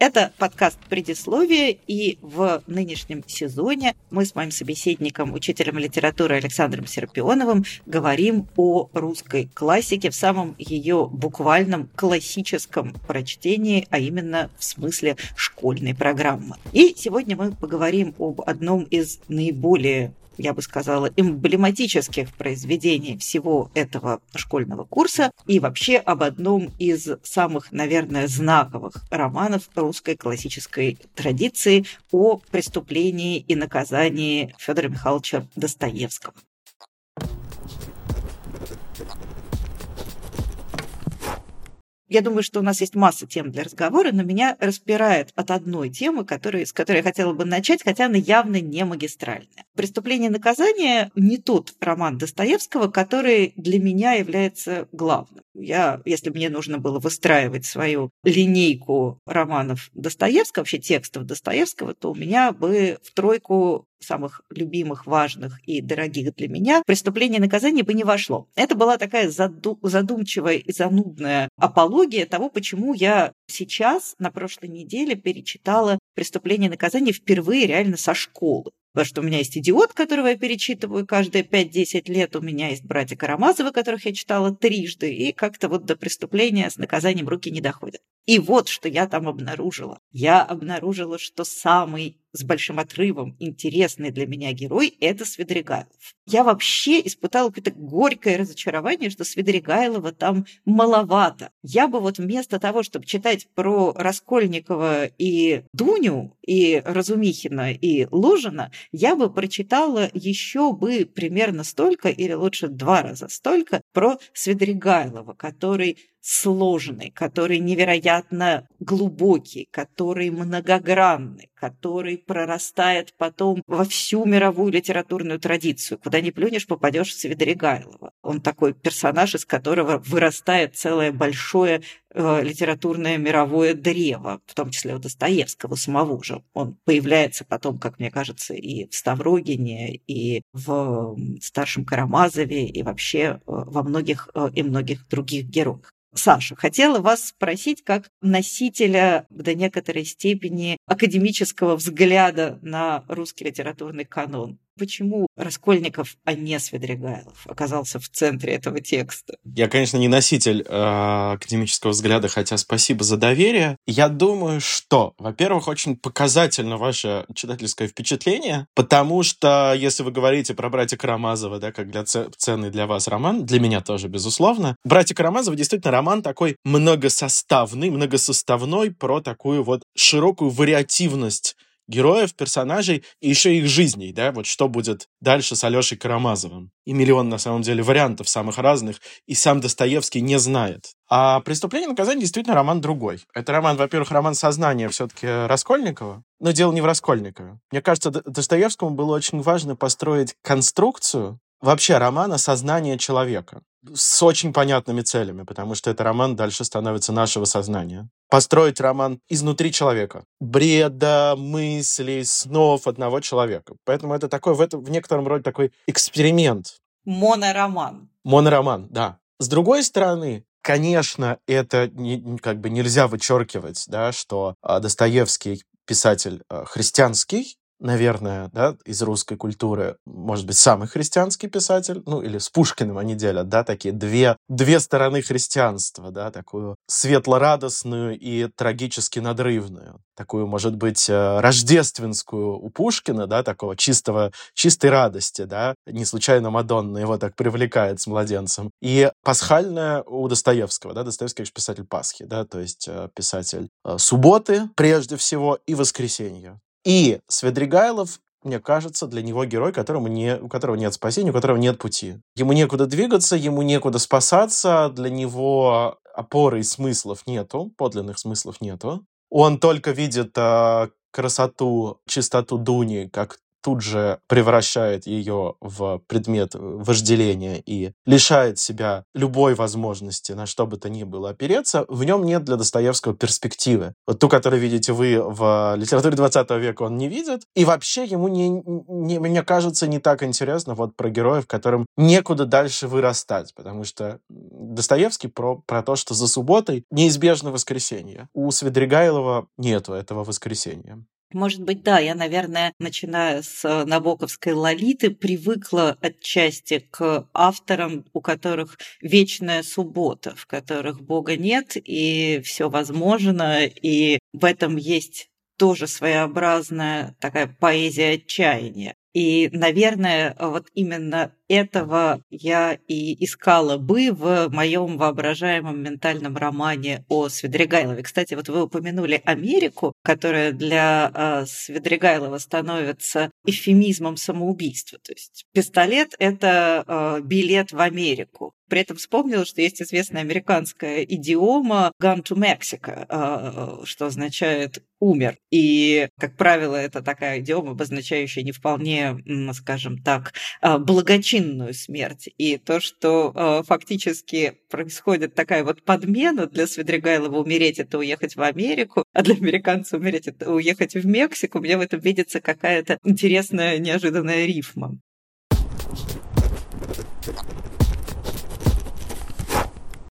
Это подкаст «Предисловие», и в нынешнем сезоне мы с моим собеседником, учителем литературы Александром Серпионовым, говорим о русской классике в самом ее буквальном классическом прочтении, а именно в смысле школьной программы. И сегодня мы поговорим об одном из наиболее я бы сказала, эмблематических произведений всего этого школьного курса и вообще об одном из самых, наверное, знаковых романов русской классической традиции о преступлении и наказании Федора Михайловича Достоевского. Я думаю, что у нас есть масса тем для разговора, но меня распирает от одной темы, которой, с которой я хотела бы начать, хотя она явно не магистральная. «Преступление и наказание» не тот роман Достоевского, который для меня является главным. Я, если мне нужно было выстраивать свою линейку романов Достоевского, вообще текстов Достоевского, то у меня бы в тройку самых любимых, важных и дорогих для меня, преступление и наказание бы не вошло. Это была такая заду- задумчивая и занудная апология того, почему я сейчас, на прошлой неделе, перечитала «Преступление и наказание» впервые реально со школы. Потому что у меня есть «Идиот», которого я перечитываю каждые 5-10 лет, у меня есть «Братья Карамазовы», которых я читала трижды, и как-то вот до преступления с наказанием руки не доходят. И вот что я там обнаружила. Я обнаружила, что самый с большим отрывом интересный для меня герой – это Свидригайлов. Я вообще испытала какое-то горькое разочарование, что Свидригайлова там маловато. Я бы вот вместо того, чтобы читать про Раскольникова и Дуню, и Разумихина, и Лужина, я бы прочитала еще бы примерно столько, или лучше два раза столько, про Свидригайлова, который сложный, который невероятно глубокий, который многогранный, который прорастает потом во всю мировую литературную традицию. Куда ни плюнешь, попадешь в Свидригайлова. Он такой персонаж, из которого вырастает целое большое литературное мировое древо, в том числе у Достоевского самого же. Он появляется потом, как мне кажется, и в Ставрогине, и в Старшем Карамазове, и вообще э, во многих э, и многих других героях. Саша, хотела вас спросить, как носителя до некоторой степени академического взгляда на русский литературный канон почему Раскольников, а не Свидригайлов, оказался в центре этого текста? Я, конечно, не носитель э, академического взгляда, хотя спасибо за доверие. Я думаю, что, во-первых, очень показательно ваше читательское впечатление, потому что, если вы говорите про братья Карамазова, да, как для ценный для вас роман, для меня тоже, безусловно, братья Карамазовы действительно роман такой многосоставный, многосоставной про такую вот широкую вариативность героев, персонажей и еще их жизней, да, вот что будет дальше с Алешей Карамазовым. И миллион, на самом деле, вариантов самых разных, и сам Достоевский не знает. А «Преступление и наказание» действительно роман другой. Это роман, во-первых, роман сознания все-таки Раскольникова, но дело не в Раскольникове. Мне кажется, Достоевскому было очень важно построить конструкцию вообще романа «Сознание человека» с очень понятными целями, потому что это роман дальше становится нашего сознания. Построить роман изнутри человека. Бреда, мыслей, снов одного человека. Поэтому это такой, в, этом, в некотором роде такой эксперимент. Монороман. Монороман, да. С другой стороны, конечно, это не, как бы нельзя вычеркивать, да, что а, Достоевский писатель а, христианский, наверное, да, из русской культуры, может быть, самый христианский писатель, ну, или с Пушкиным они делят, да, такие две, две стороны христианства, да, такую светло-радостную и трагически надрывную, такую, может быть, э, рождественскую у Пушкина, да, такого чистого, чистой радости, да, не случайно Мадонна его так привлекает с младенцем, и пасхальная у Достоевского, да, Достоевский, конечно, писатель Пасхи, да, то есть э, писатель э, субботы, прежде всего, и воскресенья. И Свидригайлов мне кажется, для него герой, которому не, у которого нет спасения, у которого нет пути. Ему некуда двигаться, ему некуда спасаться, для него опоры и смыслов нету, подлинных смыслов нету. Он только видит э, красоту, чистоту Дуни как тут же превращает ее в предмет вожделения и лишает себя любой возможности на что бы то ни было опереться, в нем нет для Достоевского перспективы. Вот ту, которую видите вы в литературе 20 века, он не видит. И вообще ему, не, не, мне кажется, не так интересно вот про героев, которым некуда дальше вырастать, потому что Достоевский про, про то, что за субботой неизбежно воскресенье. У Свидригайлова нету этого воскресенья. Может быть, да, я, наверное, начиная с э, Набоковской «Лолиты», привыкла отчасти к авторам, у которых вечная суббота, в которых Бога нет, и все возможно, и в этом есть тоже своеобразная такая поэзия отчаяния. И, наверное, вот именно этого я и искала бы в моем воображаемом ментальном романе о Свидригайлове. Кстати, вот вы упомянули Америку, которая для э, Свидригайлова становится эвфемизмом самоубийства. То есть пистолет – это э, билет в Америку. При этом вспомнила, что есть известная американская идиома «gone to Mexico», что означает «умер». И, как правило, это такая идиома, обозначающая не вполне, скажем так, благочинную невинную смерть. И то, что э, фактически происходит такая вот подмена для Свидригайлова умереть это уехать в Америку, а для американца умереть это уехать в Мексику, мне в этом видится какая-то интересная неожиданная рифма.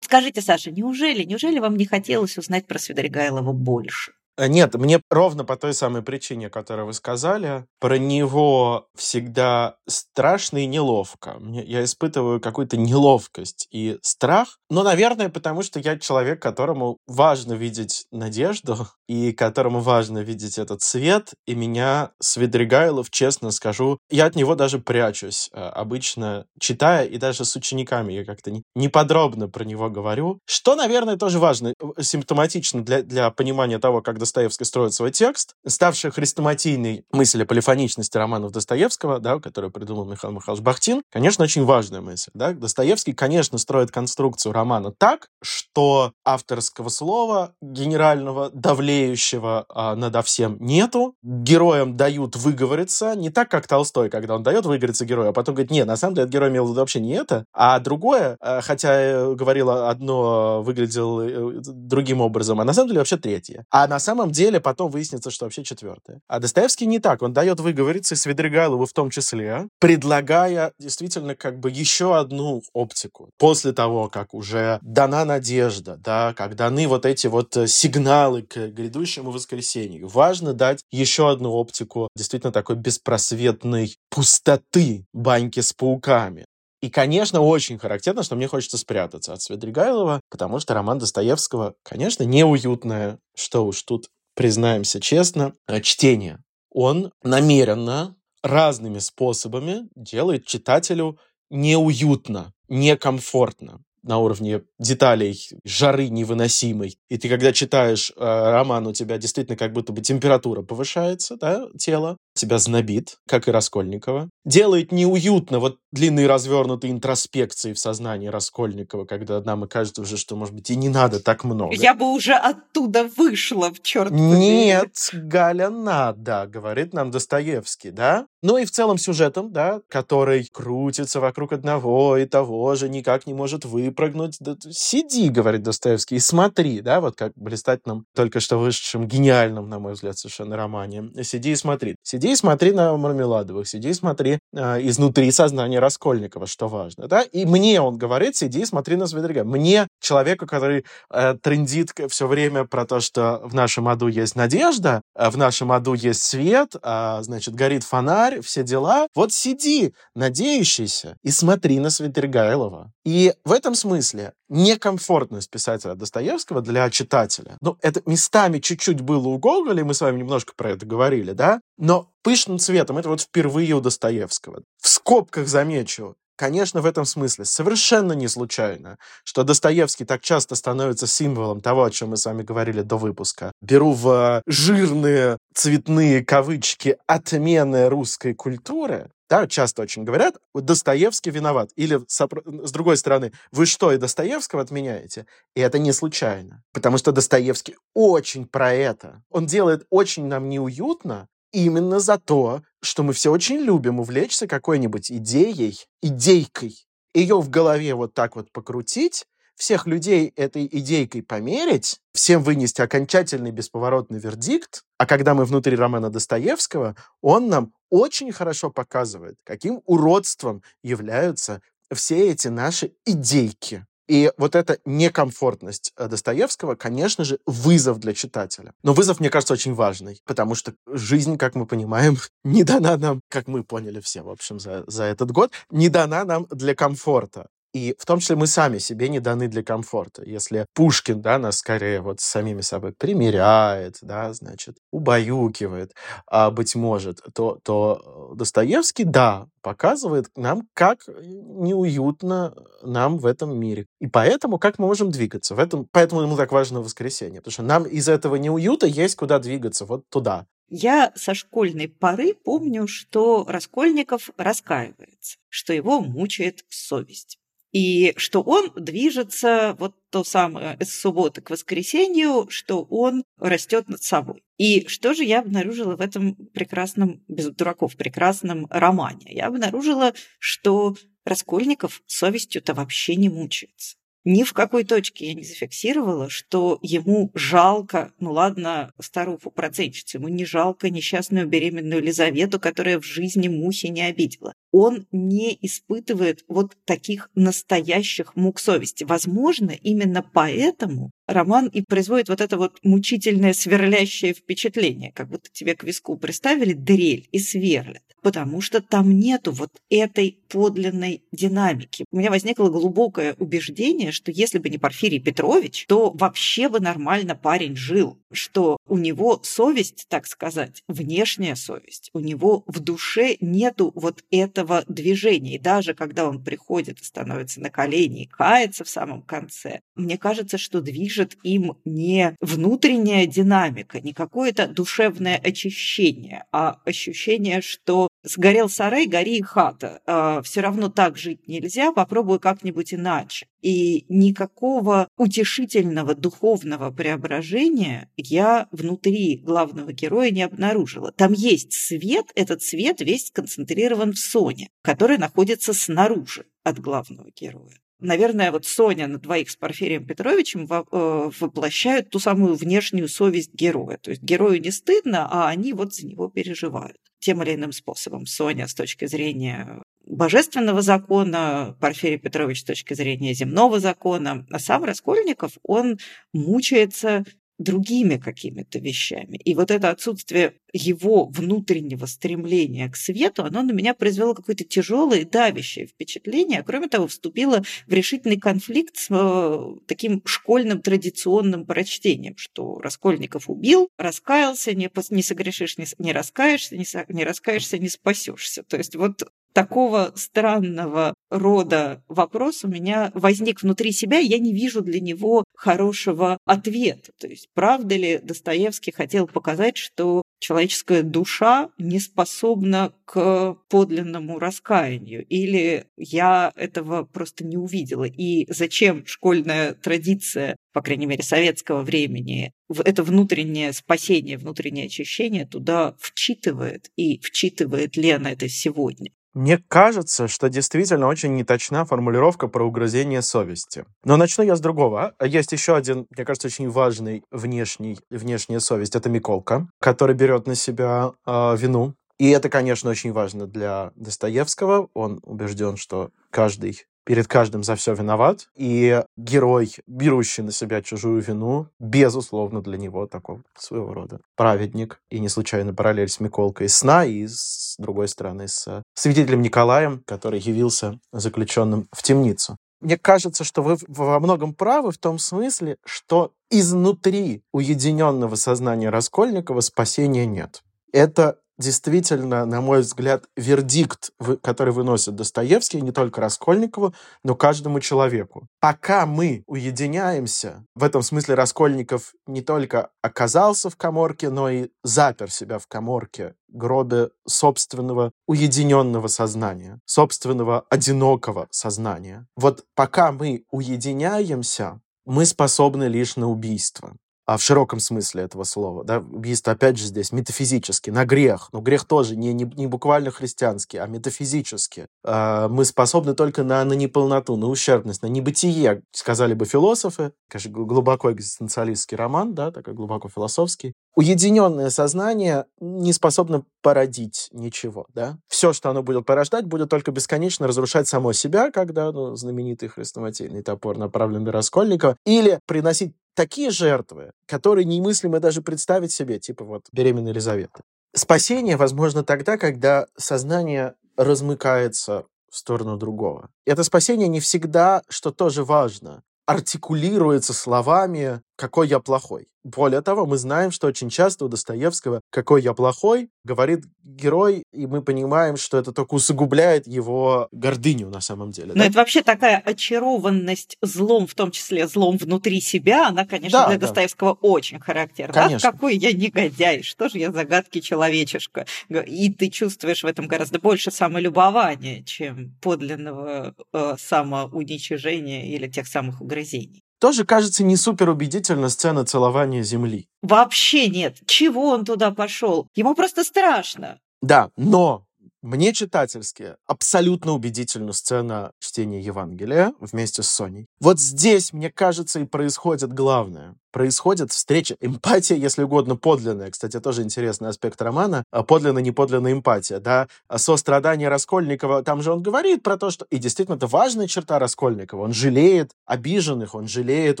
Скажите, Саша, неужели, неужели вам не хотелось узнать про Свидригайлова больше? Э, нет, мне ровно по той самой причине, которую вы сказали, про него всегда страшно и неловко. Я испытываю какую-то неловкость и страх, но, наверное, потому что я человек, которому важно видеть надежду, и которому важно видеть этот свет, и меня Свидригайлов, честно скажу, я от него даже прячусь, э, обычно читая, и даже с учениками. Я как-то неподробно про него говорю, что, наверное, тоже важно, э, симптоматично для, для понимания того, как Достоевский строит свой текст, ставшая хрестоматийной мысль о полифоничности романов Достоевского, да, которую придумал Михаил Михайлович Бахтин, конечно, очень важная мысль. Да? Достоевский, конечно, строит конструкцию романа так, что авторского слова генерального давлеющего а, надо всем нету. Героям дают выговориться, не так, как Толстой, когда он дает выговориться герою, а потом говорит, нет, на самом деле герой имел вообще не это, а другое, а, хотя говорила одно, выглядел э, другим образом, а на самом деле вообще третье. А на самом самом деле потом выяснится, что вообще четвертое. А Достоевский не так. Он дает выговориться, и Свидригайлову в том числе, предлагая действительно как бы еще одну оптику. После того, как уже дана надежда, да, как даны вот эти вот э, сигналы к грядущему воскресенью, важно дать еще одну оптику действительно такой беспросветной пустоты баньки с пауками. И, конечно, очень характерно, что мне хочется спрятаться от Свидригайлова, потому что роман Достоевского, конечно, неуютное, что уж тут признаемся честно, э, чтение. Он намеренно разными способами делает читателю неуютно, некомфортно на уровне деталей, жары невыносимой. И ты, когда читаешь э, роман, у тебя действительно как будто бы температура повышается, да, тело, тебя знобит, как и Раскольникова. Делает неуютно вот длинные развернутые интроспекции в сознании Раскольникова, когда нам и кажется уже, что, может быть, и не надо так много. Я бы уже оттуда вышла, в черт Нет, Галя, надо, говорит нам Достоевский, да? Ну и в целом сюжетом, да, который крутится вокруг одного и того же, никак не может выпрыгнуть. Да, сиди, говорит Достоевский, и смотри, да, вот как блистательном, только что вышедшем, гениальном, на мой взгляд, совершенно романе. Сиди и смотри. Сиди и смотри на Мармеладовых, сиди и смотри э, изнутри сознания Раскольникова, что важно, да. И мне он говорит, сиди и смотри на Свидрига. Мне, человеку, который э, трендит все время про то, что в нашем аду есть надежда, э, в нашем аду есть свет, э, значит, горит фонарь, все дела. Вот сиди, надеющийся, и смотри на Светергайлова. И в этом смысле некомфортность писателя Достоевского для читателя. Ну, это местами чуть-чуть было у Гоголя, мы с вами немножко про это говорили, да? Но пышным цветом это вот впервые у Достоевского. В скобках замечу, Конечно, в этом смысле совершенно не случайно, что Достоевский так часто становится символом того, о чем мы с вами говорили до выпуска. Беру в жирные цветные кавычки отмены русской культуры, да, часто очень говорят, Достоевский виноват. Или, с другой стороны, вы что, и Достоевского отменяете? И это не случайно. Потому что Достоевский очень про это. Он делает очень нам неуютно, именно за то, что мы все очень любим увлечься какой-нибудь идеей, идейкой, ее в голове вот так вот покрутить, всех людей этой идейкой померить, всем вынести окончательный бесповоротный вердикт, а когда мы внутри романа Достоевского, он нам очень хорошо показывает, каким уродством являются все эти наши идейки. И вот эта некомфортность э, Достоевского, конечно же, вызов для читателя. Но вызов, мне кажется, очень важный, потому что жизнь, как мы понимаем, не дана нам, как мы поняли все, в общем, за, за этот год, не дана нам для комфорта. И в том числе мы сами себе не даны для комфорта. Если Пушкин, да, нас скорее вот с самими собой примиряет, да, значит, убаюкивает, а, быть может, то, то Достоевский, да, показывает нам, как неуютно нам в этом мире. И поэтому как мы можем двигаться. В этом, поэтому ему так важно воскресенье. Потому что нам из этого неуюта есть куда двигаться, вот туда. Я со школьной поры помню, что Раскольников раскаивается, что его мучает совесть и что он движется вот то самое с субботы к воскресенью, что он растет над собой. И что же я обнаружила в этом прекрасном, без дураков, прекрасном романе? Я обнаружила, что Раскольников совестью-то вообще не мучается. Ни в какой точке я не зафиксировала, что ему жалко, ну ладно, старуху процентщицу, ему не жалко несчастную беременную Елизавету, которая в жизни Мухи не обидела. Он не испытывает вот таких настоящих мук совести. Возможно, именно поэтому роман и производит вот это вот мучительное сверлящее впечатление, как будто тебе к виску приставили дрель и сверлят потому что там нету вот этой подлинной динамики. У меня возникло глубокое убеждение, что если бы не Порфирий Петрович, то вообще бы нормально парень жил, что у него совесть, так сказать, внешняя совесть, у него в душе нету вот этого движения. И даже когда он приходит и становится на колени и кается в самом конце, мне кажется, что движет им не внутренняя динамика, не какое-то душевное очищение, а ощущение, что Сгорел сарай, гори и хата. А, все равно так жить нельзя, попробую как-нибудь иначе. И никакого утешительного духовного преображения я внутри главного героя не обнаружила. Там есть свет, этот свет весь сконцентрирован в Соне, который находится снаружи от главного героя. Наверное, вот Соня на двоих с Порфирием Петровичем э, воплощают ту самую внешнюю совесть героя. То есть герою не стыдно, а они вот за него переживают тем или иным способом. Соня с точки зрения божественного закона, Порфирий Петрович с точки зрения земного закона, а сам Раскольников, он мучается другими какими-то вещами. И вот это отсутствие его внутреннего стремления к свету, оно на меня произвело какое-то тяжелое давящее впечатление, а кроме того, вступило в решительный конфликт с э, таким школьным традиционным прочтением, что Раскольников убил, раскаялся, не, не согрешишь, не, не раскаешься, не, не раскаешься, не спасешься. То есть вот такого странного рода вопрос у меня возник внутри себя, я не вижу для него хорошего ответа. То есть, правда ли Достоевский хотел показать, что человеческая душа не способна к подлинному раскаянию, или я этого просто не увидела. И зачем школьная традиция, по крайней мере, советского времени, это внутреннее спасение, внутреннее очищение туда вчитывает, и вчитывает ли она это сегодня? Мне кажется, что действительно очень неточна формулировка про угрызение совести. Но начну я с другого. Есть еще один, мне кажется, очень важный внешний, внешняя совесть. Это Миколка, который берет на себя э, вину. И это, конечно, очень важно для Достоевского. Он убежден, что каждый перед каждым за все виноват. И герой, берущий на себя чужую вину, безусловно, для него такой своего рода праведник. И не случайно параллель с Миколкой сна и, с другой стороны, с свидетелем Николаем, который явился заключенным в темницу. Мне кажется, что вы во многом правы в том смысле, что изнутри уединенного сознания Раскольникова спасения нет. Это действительно, на мой взгляд, вердикт, который выносит Достоевский не только Раскольникову, но каждому человеку. Пока мы уединяемся, в этом смысле Раскольников не только оказался в коморке, но и запер себя в коморке, гробе собственного уединенного сознания, собственного одинокого сознания. Вот пока мы уединяемся, мы способны лишь на убийство. А в широком смысле этого слова. Да? Убийство, опять же, здесь метафизически, на грех. Но грех тоже не, не, не буквально христианский, а метафизически. Э, мы способны только на, на неполноту, на ущербность, на небытие, сказали бы философы. Конечно, глубоко экзистенциалистский роман, да, такой глубоко философский. Уединенное сознание не способно породить ничего. Да? Все, что оно будет порождать, будет только бесконечно разрушать само себя, когда ну, знаменитый хрестоматийный топор направлен на Раскольникова, или приносить такие жертвы, которые немыслимо даже представить себе, типа вот беременной Елизаветы. Спасение возможно тогда, когда сознание размыкается в сторону другого. Это спасение не всегда, что тоже важно, артикулируется словами «какой я плохой». Более того, мы знаем, что очень часто у Достоевского «какой я плохой» говорит герой, и мы понимаем, что это только усугубляет его гордыню на самом деле. Но да? это вообще такая очарованность злом, в том числе злом внутри себя, она, конечно, да, для да. Достоевского очень характерна. Конечно. какой я негодяй, что же я загадки человечешка. И ты чувствуешь в этом гораздо больше самолюбования, чем подлинного э, самоуничижения или тех самых угрызений. Тоже кажется не супер убедительно сцена целования земли. Вообще нет. Чего он туда пошел? Ему просто страшно. Да, но мне читательски абсолютно убедительна сцена чтения Евангелия вместе с Соней. Вот здесь, мне кажется, и происходит главное происходит встреча, эмпатия, если угодно, подлинная. Кстати, тоже интересный аспект романа. А подлинная, неподлинная эмпатия, да. А сострадание Раскольникова, там же он говорит про то, что... И действительно, это важная черта Раскольникова. Он жалеет обиженных, он жалеет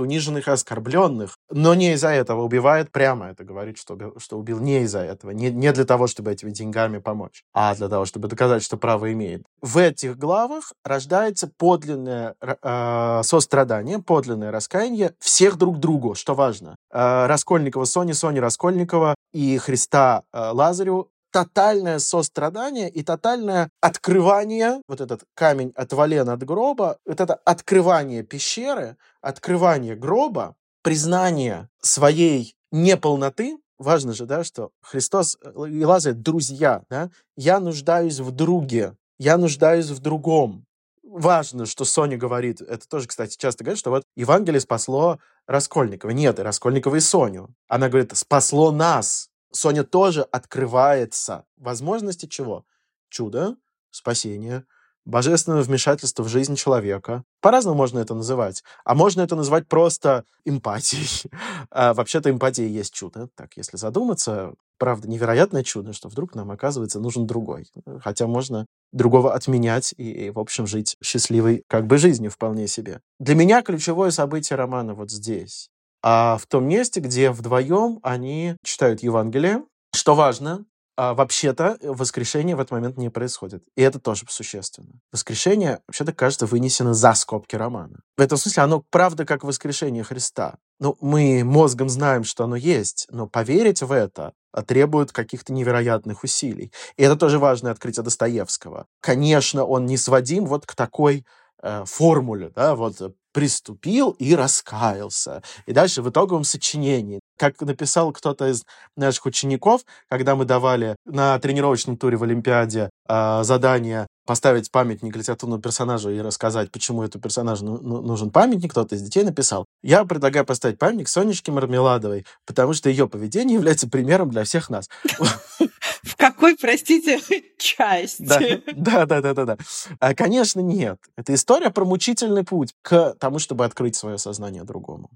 униженных и оскорбленных, но не из-за этого убивает прямо. Это говорит, что, что убил не из-за этого, не, не для того, чтобы этими деньгами помочь, а для того, чтобы доказать, что право имеет. В этих главах рождается подлинное э, сострадание, подлинное раскаяние всех друг другу, что важно. Э, Раскольникова Сони, Сони Раскольникова и Христа э, Лазарю тотальное сострадание и тотальное открывание, вот этот камень от Валена от гроба, вот это открывание пещеры, открывание гроба, признание своей неполноты, важно же, да, что Христос и Лазарь друзья, да, я нуждаюсь в друге, я нуждаюсь в другом, важно, что Соня говорит, это тоже, кстати, часто говорит, что вот Евангелие спасло Раскольникова. Нет, и Раскольникова и Соню. Она говорит, спасло нас. Соня тоже открывается. Возможности чего? Чудо, спасение, божественное вмешательство в жизнь человека. По-разному можно это называть. А можно это называть просто эмпатией. А, вообще-то эмпатия есть чудо. Так, если задуматься, правда, невероятное чудо, что вдруг нам, оказывается, нужен другой. Хотя можно другого отменять и, и, в общем, жить счастливой как бы жизнью вполне себе. Для меня ключевое событие романа вот здесь. А в том месте, где вдвоем они читают Евангелие, что важно, а, вообще-то воскрешение в этот момент не происходит. И это тоже существенно. Воскрешение, вообще-то, кажется, вынесено за скобки романа. В этом смысле оно правда как воскрешение Христа. Ну, мы мозгом знаем, что оно есть, но поверить в это а, требует каких-то невероятных усилий. И это тоже важное открытие Достоевского. Конечно, он не сводим вот к такой э, формуле, да, вот э, приступил и раскаялся. И дальше в итоговом сочинении, как написал кто-то из наших учеников, когда мы давали на тренировочном туре в Олимпиаде э, задание поставить памятник литературному персонажу и рассказать, почему этому персонажу ну, ну, нужен памятник, кто-то из детей написал. Я предлагаю поставить памятник Сонечке Мармеладовой, потому что ее поведение является примером для всех нас. Какой, простите, части? Да, да, да, да, да. А, конечно, нет. Это история про мучительный путь к тому, чтобы открыть свое сознание другому.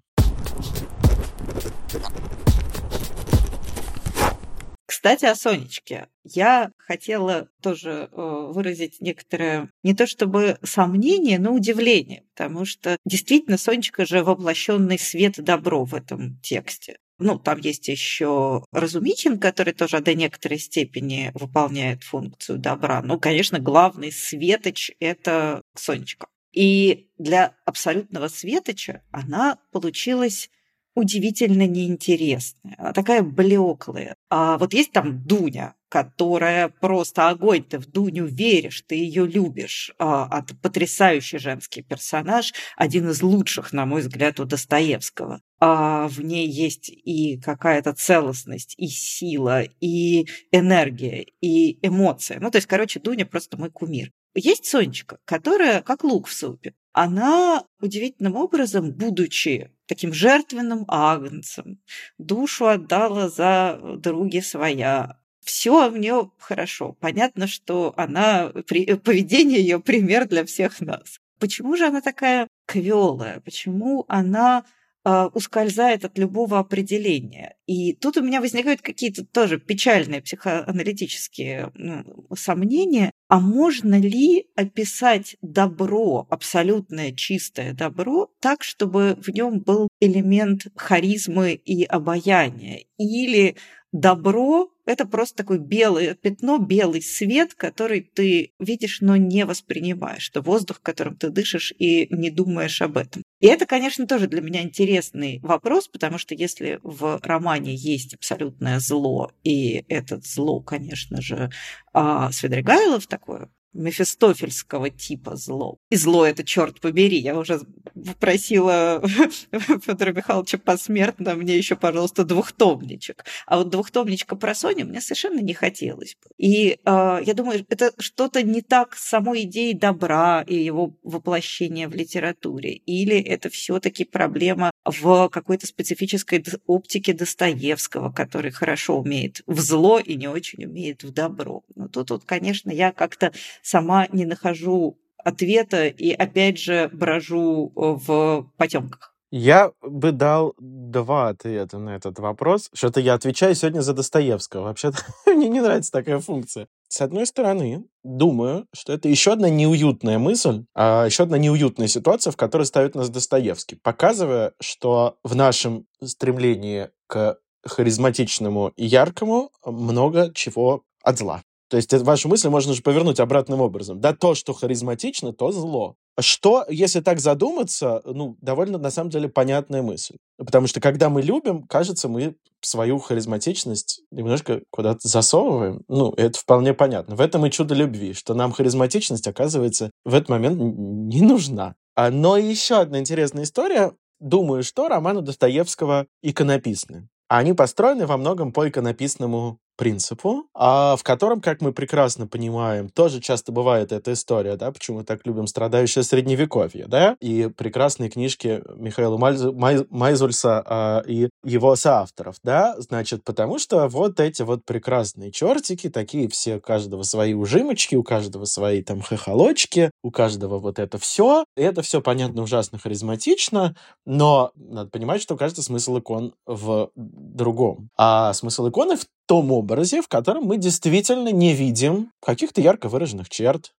Кстати, о Сонечке. Я хотела тоже э, выразить некоторое, не то чтобы сомнение, но удивление, потому что действительно Сонечка же воплощенный свет добро в этом тексте. Ну, там есть еще Разумичин, который тоже до некоторой степени выполняет функцию добра. Ну, конечно, главный светоч – это Сонечка. И для абсолютного светоча она получилась удивительно неинтересная. Такая блеклая. А вот есть там Дуня, которая просто огонь. Ты в Дуню веришь, ты ее любишь. А, потрясающий женский персонаж, один из лучших, на мой взгляд, у Достоевского. А в ней есть и какая-то целостность, и сила, и энергия, и эмоция. Ну, то есть, короче, Дуня просто мой кумир. Есть Сонечка, которая как лук в супе. Она удивительным образом, будучи таким жертвенным агнцем, душу отдала за други своя, все в нее хорошо. Понятно, что она, поведение ее пример для всех нас. Почему же она такая квелая? Почему она э, ускользает от любого определения? И тут у меня возникают какие-то тоже печальные психоаналитические ну, сомнения. А можно ли описать добро, абсолютное чистое добро, так, чтобы в нем был элемент харизмы и обаяния? Или добро – это просто такое белое пятно, белый свет, который ты видишь, но не воспринимаешь. что воздух, которым ты дышишь и не думаешь об этом. И это, конечно, тоже для меня интересный вопрос, потому что если в романе есть абсолютное зло, и это зло, конечно же, а, Свидригайлов такое мефистофельского типа зло. И зло это, черт побери, я уже попросила Федора Михайловича посмертно мне еще, пожалуйста, двухтомничек. А вот двухтомничка про Соню мне совершенно не хотелось бы. И э, я думаю, это что-то не так с самой идеей добра и его воплощения в литературе. Или это все-таки проблема в какой-то специфической оптике Достоевского, который хорошо умеет в зло и не очень умеет в добро. Но тут вот, конечно, я как-то сама не нахожу ответа и опять же брожу э, в потемках. Я бы дал два ответа на этот вопрос. Что-то я отвечаю сегодня за Достоевского. Вообще-то мне не нравится такая функция. С одной стороны, думаю, что это еще одна неуютная мысль, а еще одна неуютная ситуация, в которой ставит нас Достоевский, показывая, что в нашем стремлении к харизматичному и яркому много чего от зла. То есть вашу мысль можно же повернуть обратным образом. Да, то, что харизматично, то зло. Что, если так задуматься, ну, довольно, на самом деле, понятная мысль. Потому что, когда мы любим, кажется, мы свою харизматичность немножко куда-то засовываем. Ну, это вполне понятно. В этом и чудо любви, что нам харизматичность, оказывается, в этот момент не нужна. А, но еще одна интересная история. Думаю, что романы Достоевского иконописны. Они построены во многом по иконописному принципу, а в котором, как мы прекрасно понимаем, тоже часто бывает эта история, да, почему мы так любим страдающее средневековье, да, и прекрасные книжки Михаила Мальзу, Май, Майзульса а, и его соавторов, да, значит, потому что вот эти вот прекрасные чертики, такие все, у каждого свои ужимочки, у каждого свои там хохолочки, у каждого вот это все, и это все, понятно, ужасно харизматично, но надо понимать, что каждый смысл икон в другом. А смысл иконы в том образе, в котором мы действительно не видим каких-то ярко выраженных черт,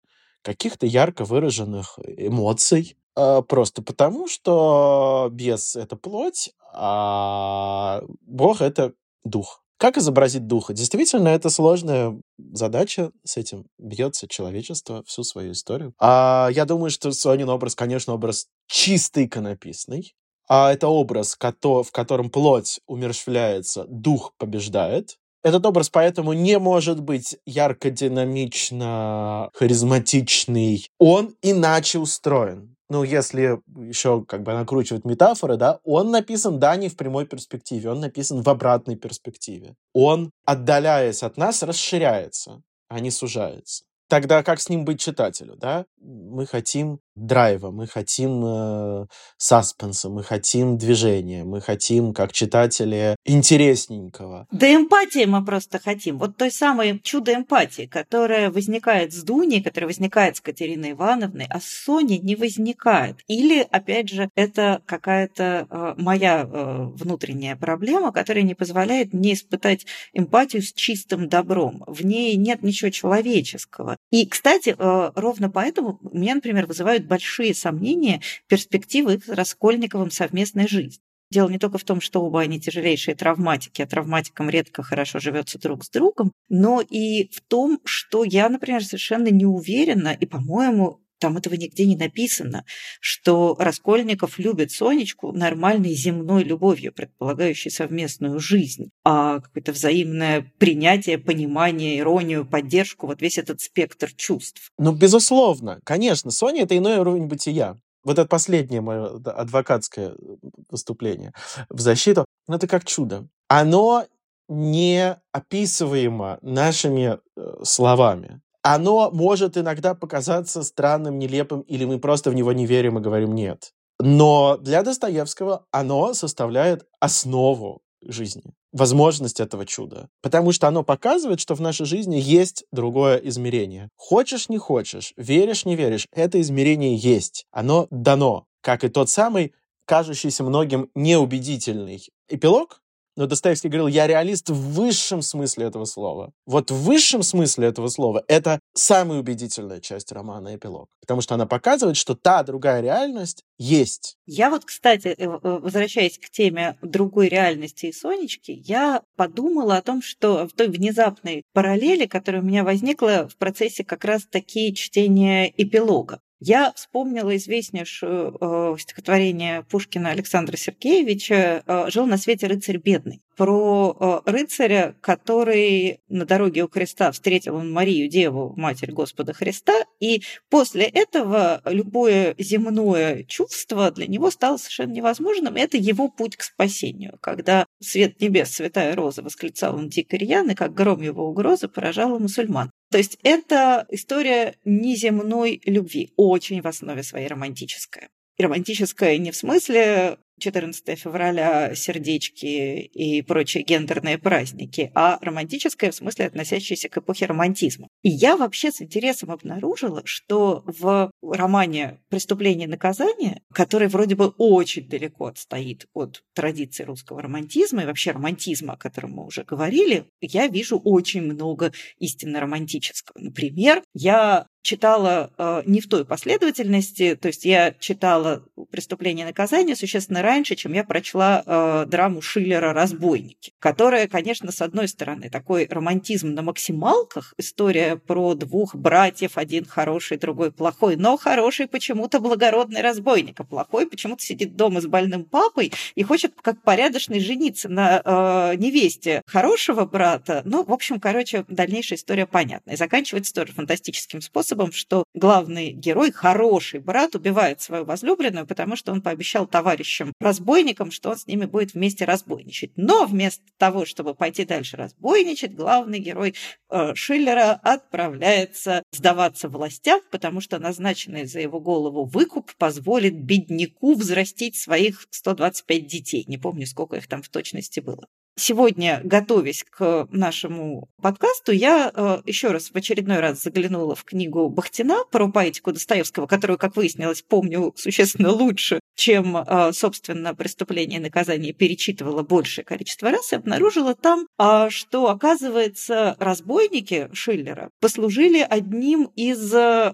каких-то ярко выраженных эмоций, а, просто потому, что бес — это плоть, а Бог — это дух. Как изобразить духа? Действительно, это сложная задача. С этим бьется человечество всю свою историю. А я думаю, что Сонин образ, конечно, образ чисто иконописный. А это образ, в котором плоть умерщвляется, дух побеждает. Этот образ поэтому не может быть ярко динамично харизматичный. Он иначе устроен. Ну, если еще как бы накручивать метафоры, да, он написан, да, не в прямой перспективе, он написан в обратной перспективе. Он, отдаляясь от нас, расширяется, а не сужается. Тогда как с ним быть читателю, да? Мы хотим драйва, мы хотим э, саспенса, мы хотим движения, мы хотим, как читатели, интересненького. Да эмпатии мы просто хотим. Вот той самой чудо эмпатии, которая возникает с Дуней, которая возникает с Катериной Ивановной, а с Соней не возникает. Или, опять же, это какая-то э, моя э, внутренняя проблема, которая не позволяет мне испытать эмпатию с чистым добром. В ней нет ничего человеческого. И, кстати, э, ровно поэтому меня, например, вызывают вызывают большие сомнения перспективы их с Раскольниковым совместной жизни. Дело не только в том, что оба они тяжелейшие травматики, а травматикам редко хорошо живется друг с другом, но и в том, что я, например, совершенно не уверена, и, по-моему, там этого нигде не написано, что Раскольников любит Сонечку нормальной земной любовью, предполагающей совместную жизнь, а какое-то взаимное принятие, понимание, иронию, поддержку, вот весь этот спектр чувств. Ну, безусловно, конечно, Соня — это иной уровень бытия. Вот это последнее мое адвокатское выступление в защиту, ну, это как чудо. Оно не описываемо нашими э, словами оно может иногда показаться странным, нелепым, или мы просто в него не верим и говорим «нет». Но для Достоевского оно составляет основу жизни, возможность этого чуда. Потому что оно показывает, что в нашей жизни есть другое измерение. Хочешь, не хочешь, веришь, не веришь, это измерение есть. Оно дано, как и тот самый кажущийся многим неубедительный эпилог, но Достоевский говорил, я реалист в высшем смысле этого слова. Вот в высшем смысле этого слова это самая убедительная часть романа «Эпилог». Потому что она показывает, что та другая реальность есть. Я вот, кстати, э, э, возвращаясь к теме другой реальности и Сонечки, я подумала о том, что в той внезапной параллели, которая у меня возникла в процессе как раз таки чтения эпилога. Я вспомнила известнейшее э, стихотворение Пушкина Александра Сергеевича э, «Жил на свете рыцарь бедный» про э, рыцаря, который на дороге у креста встретил он Марию, Деву, Матерь Господа Христа, и после этого любое земное чувство для него стало совершенно невозможным. Это его путь к спасению, когда свет небес, святая роза, восклицал он дико и как гром его угрозы поражала мусульман. То есть это история неземной любви, очень в основе своей романтическая. И романтическая не в смысле 14 февраля, сердечки и прочие гендерные праздники, а романтическое в смысле относящееся к эпохе романтизма. И я вообще с интересом обнаружила, что в романе «Преступление и наказание», который вроде бы очень далеко отстоит от традиции русского романтизма и вообще романтизма, о котором мы уже говорили, я вижу очень много истинно романтического. Например, я читала э, не в той последовательности, то есть я читала «Преступление и наказание» существенно раньше, чем я прочла э, драму Шиллера «Разбойники», которая, конечно, с одной стороны, такой романтизм на максималках, история про двух братьев, один хороший, другой плохой, но хороший почему-то благородный разбойник, а плохой почему-то сидит дома с больным папой и хочет как порядочный жениться на э, невесте хорошего брата. Ну, в общем, короче, дальнейшая история понятна. И заканчивается тоже фантастическим способом, что главный герой, хороший брат, убивает свою возлюбленную, потому что он пообещал товарищам разбойникам, что он с ними будет вместе разбойничать. Но вместо того, чтобы пойти дальше разбойничать, главный герой э, Шиллера отправляется сдаваться властям, потому что назначенный за его голову выкуп позволит бедняку взрастить своих 125 детей. Не помню, сколько их там в точности было. Сегодня, готовясь к нашему подкасту, я э, еще раз в очередной раз заглянула в книгу Бахтина про поэтику Достоевского, которую, как выяснилось, помню существенно лучше, чем, э, собственно, «Преступление и наказание» перечитывала большее количество раз, и обнаружила там, э, что, оказывается, разбойники Шиллера послужили одним из э,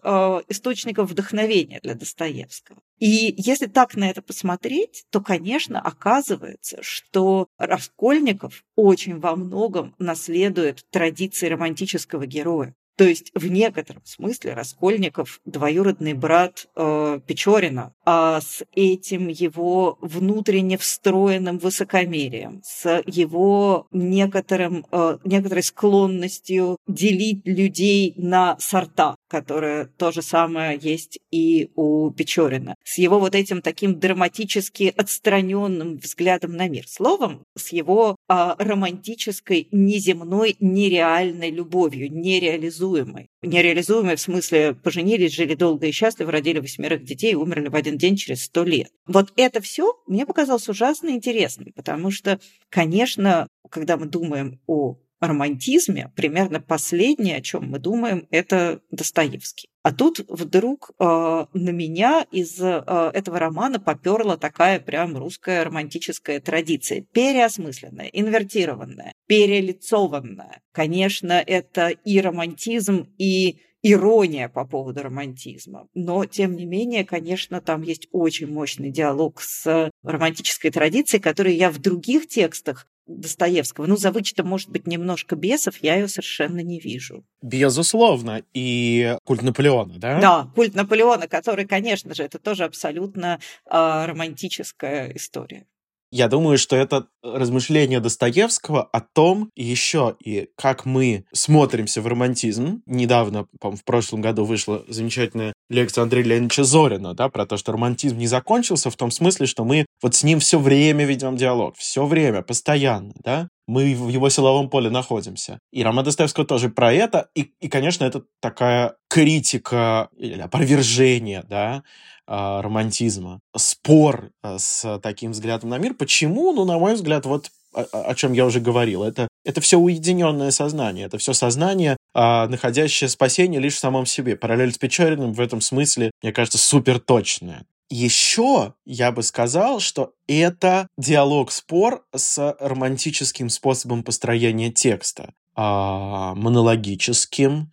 источников вдохновения для Достоевского. И если так на это посмотреть, то, конечно, оказывается, что Раскольников очень во многом наследует традиции романтического героя. То есть в некотором смысле Раскольников двоюродный брат э, Печорина, а с этим его внутренне встроенным высокомерием, с его некоторым, э, некоторой склонностью делить людей на сорта, которая то же самое есть и у Печорина, с его вот этим таким драматически отстраненным взглядом на мир. Словом, с его э, романтической, неземной, нереальной любовью, нереализуемой нереализуемой. Нереализуемой в смысле поженились, жили долго и счастливо, родили восьмерых детей и умерли в один день через сто лет. Вот это все мне показалось ужасно интересным, потому что, конечно, когда мы думаем о романтизме, примерно последнее, о чем мы думаем, это Достоевский. А тут вдруг э, на меня из э, этого романа поперла такая прям русская романтическая традиция, переосмысленная, инвертированная, перелицованная. Конечно, это и романтизм, и ирония по поводу романтизма. Но, тем не менее, конечно, там есть очень мощный диалог с романтической традицией, который я в других текстах Достоевского. Ну, за вычетом, может быть, немножко бесов, я ее совершенно не вижу. Безусловно. И культ Наполеона, да? Да, культ Наполеона, который, конечно же, это тоже абсолютно э, романтическая история. Я думаю, что это размышление Достоевского о том еще и как мы смотримся в романтизм. Недавно, по в прошлом году вышла замечательная лекция Андрея Леонидовича Зорина, да, про то, что романтизм не закончился в том смысле, что мы вот с ним все время ведем диалог, все время, постоянно, да. Мы в его силовом поле находимся. И роман Достоевского тоже про это. И, и конечно, это такая критика или опровержение, да, а, романтизма, спор а, с таким взглядом на мир. Почему? Ну, на мой взгляд, вот о, о чем я уже говорил. Это, это все уединенное сознание, это все сознание, а, находящее спасение лишь в самом себе. Параллель с Печориным в этом смысле, мне кажется, супер точная. Еще я бы сказал, что это диалог-спор с романтическим способом построения текста, а, монологическим,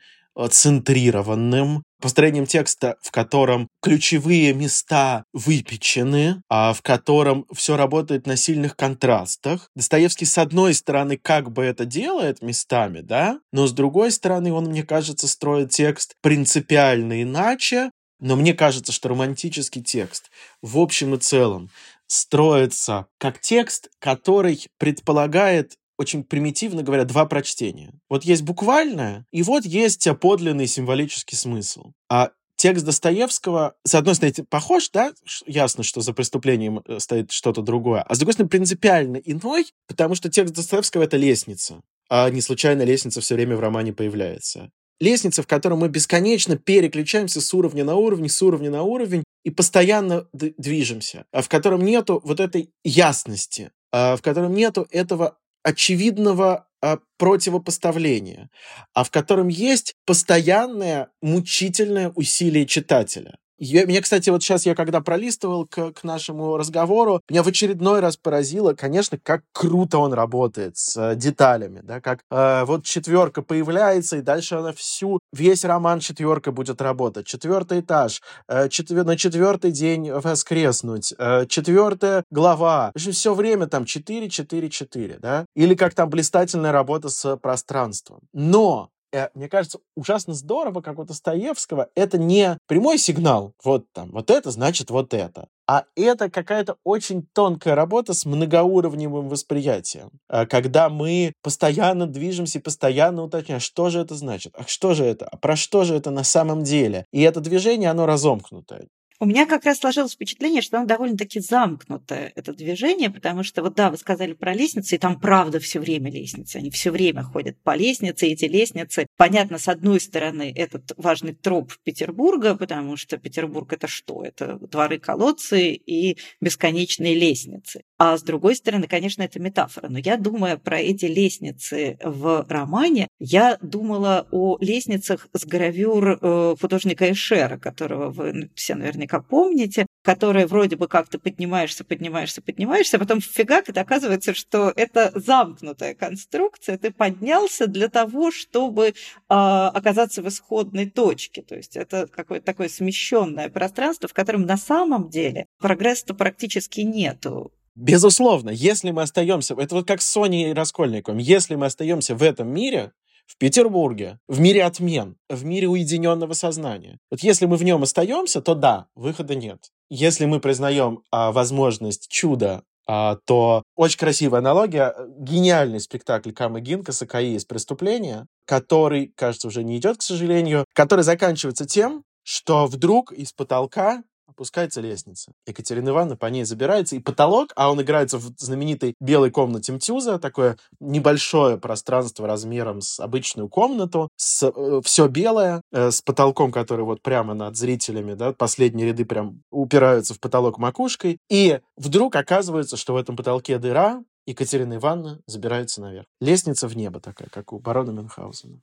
центрированным, построением текста, в котором ключевые места выпечены, а в котором все работает на сильных контрастах. Достоевский, с одной стороны, как бы это делает местами, да, но с другой стороны, он, мне кажется, строит текст принципиально иначе, но мне кажется, что романтический текст в общем и целом строится как текст, который предполагает очень примитивно говоря, два прочтения. Вот есть буквальное, и вот есть подлинный символический смысл. А текст Достоевского, с одной стороны, похож, да, ясно, что за преступлением э, стоит что-то другое, а с другой стороны, принципиально иной, потому что текст Достоевского — это лестница, а не случайно лестница все время в романе появляется. Лестница, в которой мы бесконечно переключаемся с уровня на уровень, с уровня на уровень и постоянно движемся, а в котором нету вот этой ясности, а в котором нету этого очевидного а, противопоставления, а в котором есть постоянное мучительное усилие читателя. Я, меня, кстати, вот сейчас я когда пролистывал к, к нашему разговору, меня в очередной раз поразило, конечно, как круто он работает с э, деталями, да, как э, вот четверка появляется, и дальше она всю, весь роман четверка будет работать. Четвертый этаж, э, четвер, на четвертый день воскреснуть, э, четвертая глава. В общем, все время там 4, 4, 4, да, или как там блистательная работа с пространством. Но мне кажется, ужасно здорово, как у Достоевского, это не прямой сигнал, вот там, вот это значит вот это, а это какая-то очень тонкая работа с многоуровневым восприятием, э, когда мы постоянно движемся и постоянно уточняем, что же это значит, а что же это, а про что же это на самом деле. И это движение, оно разомкнутое. У меня как раз сложилось впечатление, что оно довольно-таки замкнутое, это движение, потому что, вот да, вы сказали про лестницы, и там правда все время лестницы, они все время ходят по лестнице, эти лестницы, понятно, с одной стороны, этот важный троп Петербурга, потому что Петербург это что? Это дворы-колодцы и бесконечные лестницы. А с другой стороны, конечно, это метафора. Но я, думая про эти лестницы в романе, я думала о лестницах с гравюр э, художника Эшера, которого вы все наверняка помните, которые вроде бы как-то поднимаешься, поднимаешься, поднимаешься, а потом фигак, это оказывается, что это замкнутая конструкция. Ты поднялся для того, чтобы э, оказаться в исходной точке. То есть это какое-то такое смещенное пространство, в котором на самом деле прогресса практически нету. Безусловно, если мы остаемся, это вот как с Соней и Раскольниковым, если мы остаемся в этом мире, в Петербурге, в мире отмен, в мире уединенного сознания. Вот если мы в нем остаемся, то да, выхода нет. Если мы признаем а, возможность чуда, а, то очень красивая аналогия. Гениальный спектакль Камы Гинкаса «КАИ из преступления», который, кажется, уже не идет, к сожалению, который заканчивается тем, что вдруг из потолка опускается лестница. Екатерина Ивановна по ней забирается, и потолок, а он играется в знаменитой белой комнате Мтюза, такое небольшое пространство размером с обычную комнату, с, э, все белое, э, с потолком, который вот прямо над зрителями, да, последние ряды прям упираются в потолок макушкой, и вдруг оказывается, что в этом потолке дыра, Екатерина Ивановна забирается наверх. Лестница в небо такая, как у барона Мюнхгаузена.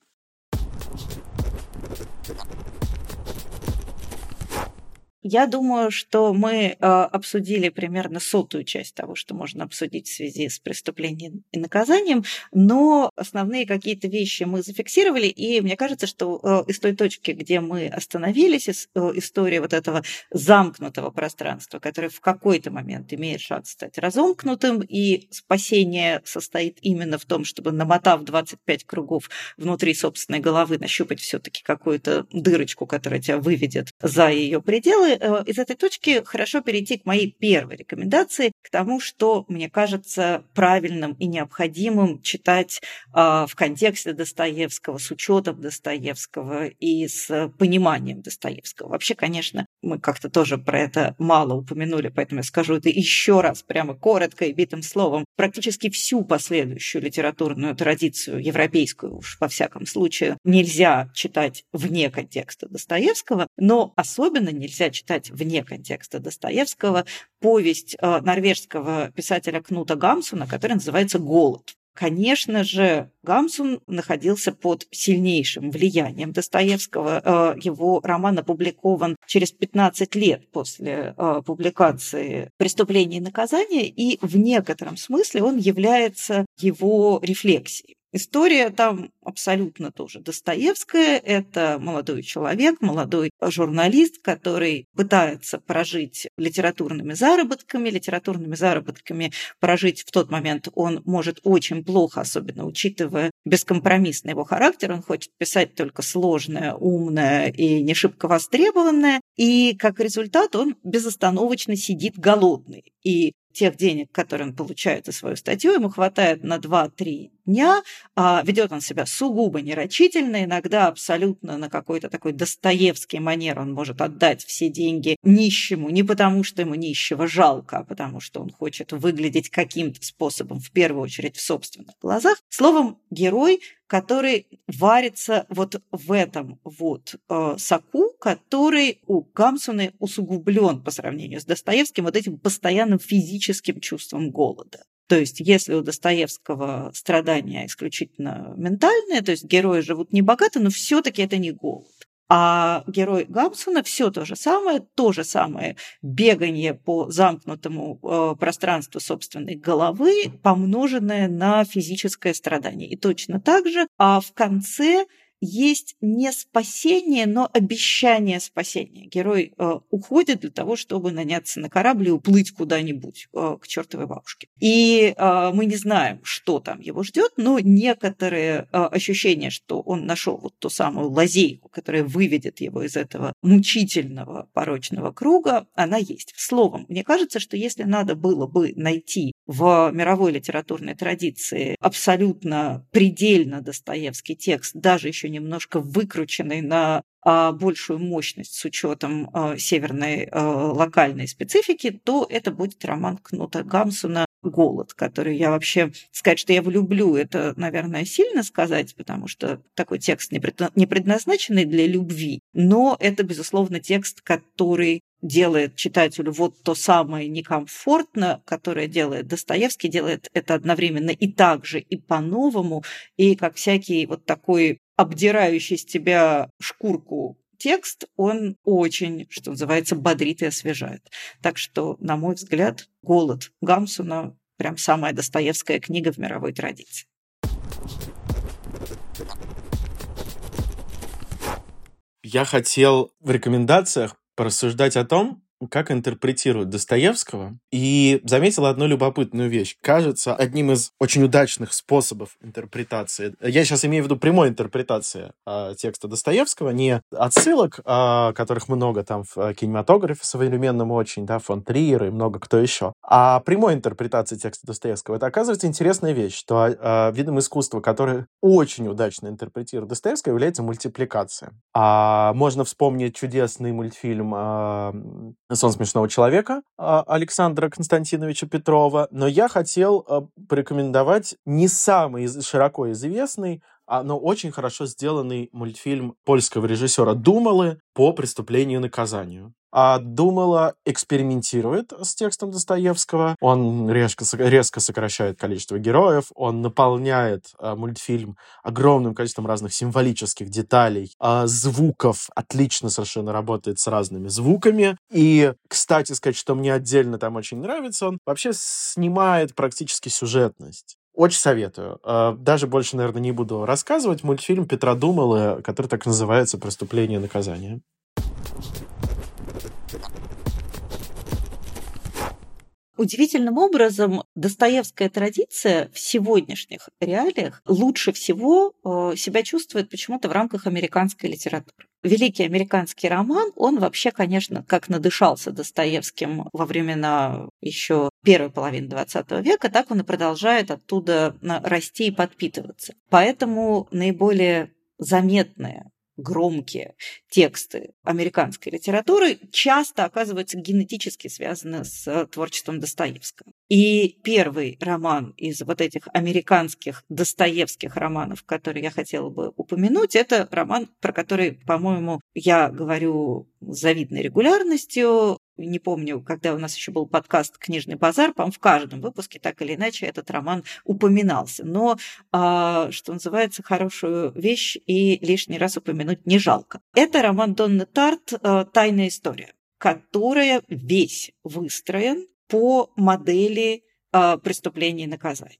Я думаю, что мы э, обсудили примерно сотую часть того, что можно обсудить в связи с преступлением и наказанием, но основные какие-то вещи мы зафиксировали, и мне кажется, что э, из той точки, где мы остановились, из, э, история вот этого замкнутого пространства, которое в какой-то момент имеет шанс стать разомкнутым, и спасение состоит именно в том, чтобы, намотав 25 кругов внутри собственной головы, нащупать все-таки какую-то дырочку, которая тебя выведет за ее пределы, из этой точки хорошо перейти к моей первой рекомендации, к тому, что мне кажется правильным и необходимым читать а, в контексте Достоевского, с учетом Достоевского и с пониманием Достоевского. Вообще, конечно, мы как-то тоже про это мало упомянули, поэтому я скажу это еще раз, прямо коротко и битым словом. Практически всю последующую литературную традицию, европейскую уж во всяком случае, нельзя читать вне контекста Достоевского, но особенно нельзя читать вне контекста Достоевского повесть э, норвежского писателя Кнута Гамсуна, которая называется «Голод». Конечно же, Гамсун находился под сильнейшим влиянием Достоевского. Э, его роман опубликован через 15 лет после э, публикации «Преступление и наказание», и в некотором смысле он является его рефлексией. История там абсолютно тоже Достоевская. Это молодой человек, молодой журналист, который пытается прожить литературными заработками. Литературными заработками прожить в тот момент он может очень плохо, особенно учитывая бескомпромиссный его характер. Он хочет писать только сложное, умное и не шибко востребованное. И как результат он безостановочно сидит голодный. И тех денег, которые он получает за свою статью, ему хватает на 2-3 дня, а ведет он себя сугубо нерочительно, иногда абсолютно на какой-то такой достоевский манер он может отдать все деньги нищему, не потому что ему нищего жалко, а потому что он хочет выглядеть каким-то способом, в первую очередь в собственных глазах. Словом, герой который варится вот в этом вот э, соку, который у Гамсуна усугублен по сравнению с Достоевским вот этим постоянным физическим чувством голода. То есть, если у Достоевского страдания исключительно ментальные, то есть герои живут не богато, но все-таки это не голод. А герой Гамсона все то же самое, то же самое бегание по замкнутому э, пространству собственной головы, помноженное на физическое страдание. И точно так же, а в конце есть не спасение, но обещание спасения. Герой э, уходит для того, чтобы наняться на корабль и уплыть куда-нибудь э, к чертовой бабушке. И э, мы не знаем, что там его ждет, но некоторые э, ощущения, что он нашел вот ту самую лазейку, которая выведет его из этого мучительного порочного круга, она есть. Словом, мне кажется, что если надо было бы найти в мировой литературной традиции абсолютно предельно Достоевский текст, даже еще немножко выкрученный на большую мощность с учетом а, северной а, локальной специфики, то это будет роман Кнута Гамсуна «Голод», который я вообще... Сказать, что я его люблю, это, наверное, сильно сказать, потому что такой текст не предназначенный для любви, но это, безусловно, текст, который делает читателю вот то самое некомфортно, которое делает Достоевский, делает это одновременно и так же, и по-новому, и как всякий вот такой обдирающий с тебя шкурку текст, он очень, что называется, бодрит и освежает. Так что, на мой взгляд, «Голод» Гамсуна прям самая Достоевская книга в мировой традиции. Я хотел в рекомендациях порассуждать о том, как интерпретируют Достоевского, и заметила одну любопытную вещь. Кажется, одним из очень удачных способов интерпретации, я сейчас имею в виду прямой интерпретации э, текста Достоевского, не отсылок, э, которых много там в кинематографе современном очень, да, фон Триер и много кто еще, а прямой интерпретации текста Достоевского. Это оказывается интересная вещь, что э, видом искусства, который очень удачно интерпретирует Достоевского, является мультипликация. А, можно вспомнить чудесный мультфильм э, «Сон смешного человека» а, Александра Константиновича Петрова, но я хотел а, порекомендовать не самый широко известный, а, но очень хорошо сделанный мультфильм польского режиссера Думалы по преступлению и наказанию. А Думала экспериментирует с текстом Достоевского. Он резко, резко сокращает количество героев. Он наполняет а, мультфильм огромным количеством разных символических деталей, а, звуков. Отлично совершенно работает с разными звуками. И, кстати сказать, что мне отдельно там очень нравится, он вообще снимает практически сюжетность. Очень советую. А, даже больше, наверное, не буду рассказывать. Мультфильм Петра Думала, который так называется «Преступление и наказание». Удивительным образом Достоевская традиция в сегодняшних реалиях лучше всего э, себя чувствует почему-то в рамках американской литературы. Великий американский роман, он вообще, конечно, как надышался Достоевским во времена еще первой половины XX века, так он и продолжает оттуда расти и подпитываться. Поэтому наиболее заметные громкие тексты американской литературы часто оказываются генетически связаны с творчеством Достоевского. И первый роман из вот этих американских достоевских романов, который я хотела бы упомянуть, это роман, про который, по-моему, я говорю с завидной регулярностью не помню, когда у нас еще был подкаст «Книжный базар», по в каждом выпуске так или иначе этот роман упоминался. Но, а, что называется, хорошую вещь и лишний раз упомянуть не жалко. Это роман Донны Тарт а, «Тайная история», которая весь выстроен по модели а, преступления и наказания.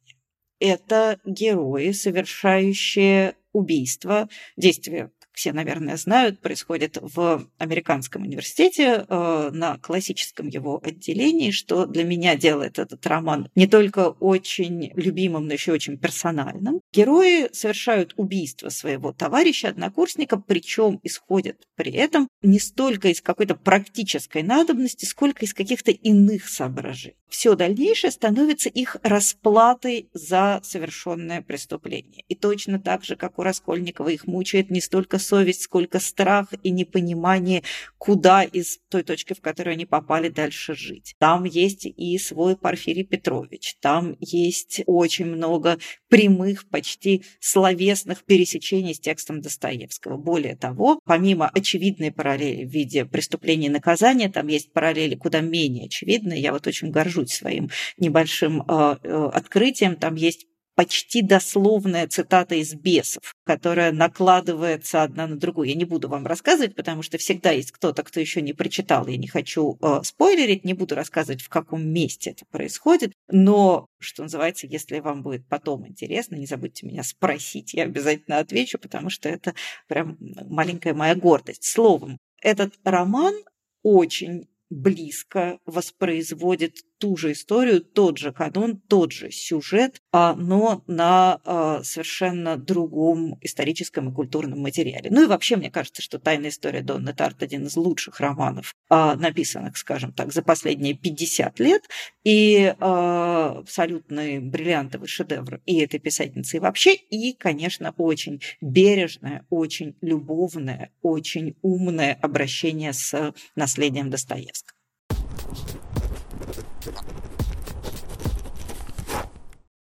Это герои, совершающие убийство, действия все, наверное, знают, происходит в американском университете э, на классическом его отделении, что для меня делает этот роман не только очень любимым, но еще очень персональным. Герои совершают убийство своего товарища, однокурсника, причем исходят при этом не столько из какой-то практической надобности, сколько из каких-то иных соображений. Все дальнейшее становится их расплатой за совершенное преступление. И точно так же, как у Раскольникова, их мучает не столько совесть, сколько страх и непонимание, куда из той точки, в которую они попали, дальше жить. Там есть и свой Порфирий Петрович, там есть очень много прямых, почти словесных пересечений с текстом Достоевского. Более того, помимо очевидной параллели в виде преступления и наказания, там есть параллели куда менее очевидные. Я вот очень горжусь своим небольшим э, э, открытием. Там есть почти дословная цитата из «Бесов», которая накладывается одна на другую. Я не буду вам рассказывать, потому что всегда есть кто-то, кто еще не прочитал, я не хочу э, спойлерить, не буду рассказывать, в каком месте это происходит, но, что называется, если вам будет потом интересно, не забудьте меня спросить, я обязательно отвечу, потому что это прям маленькая моя гордость. Словом, этот роман очень близко воспроизводит ту же историю, тот же канон, тот же сюжет, а, но на а, совершенно другом историческом и культурном материале. Ну и вообще, мне кажется, что «Тайная история Донны Тарт» один из лучших романов, а, написанных, скажем так, за последние 50 лет, и абсолютный бриллиантовый шедевр и этой писательницы и вообще, и, конечно, очень бережное, очень любовное, очень умное обращение с наследием Достоевского.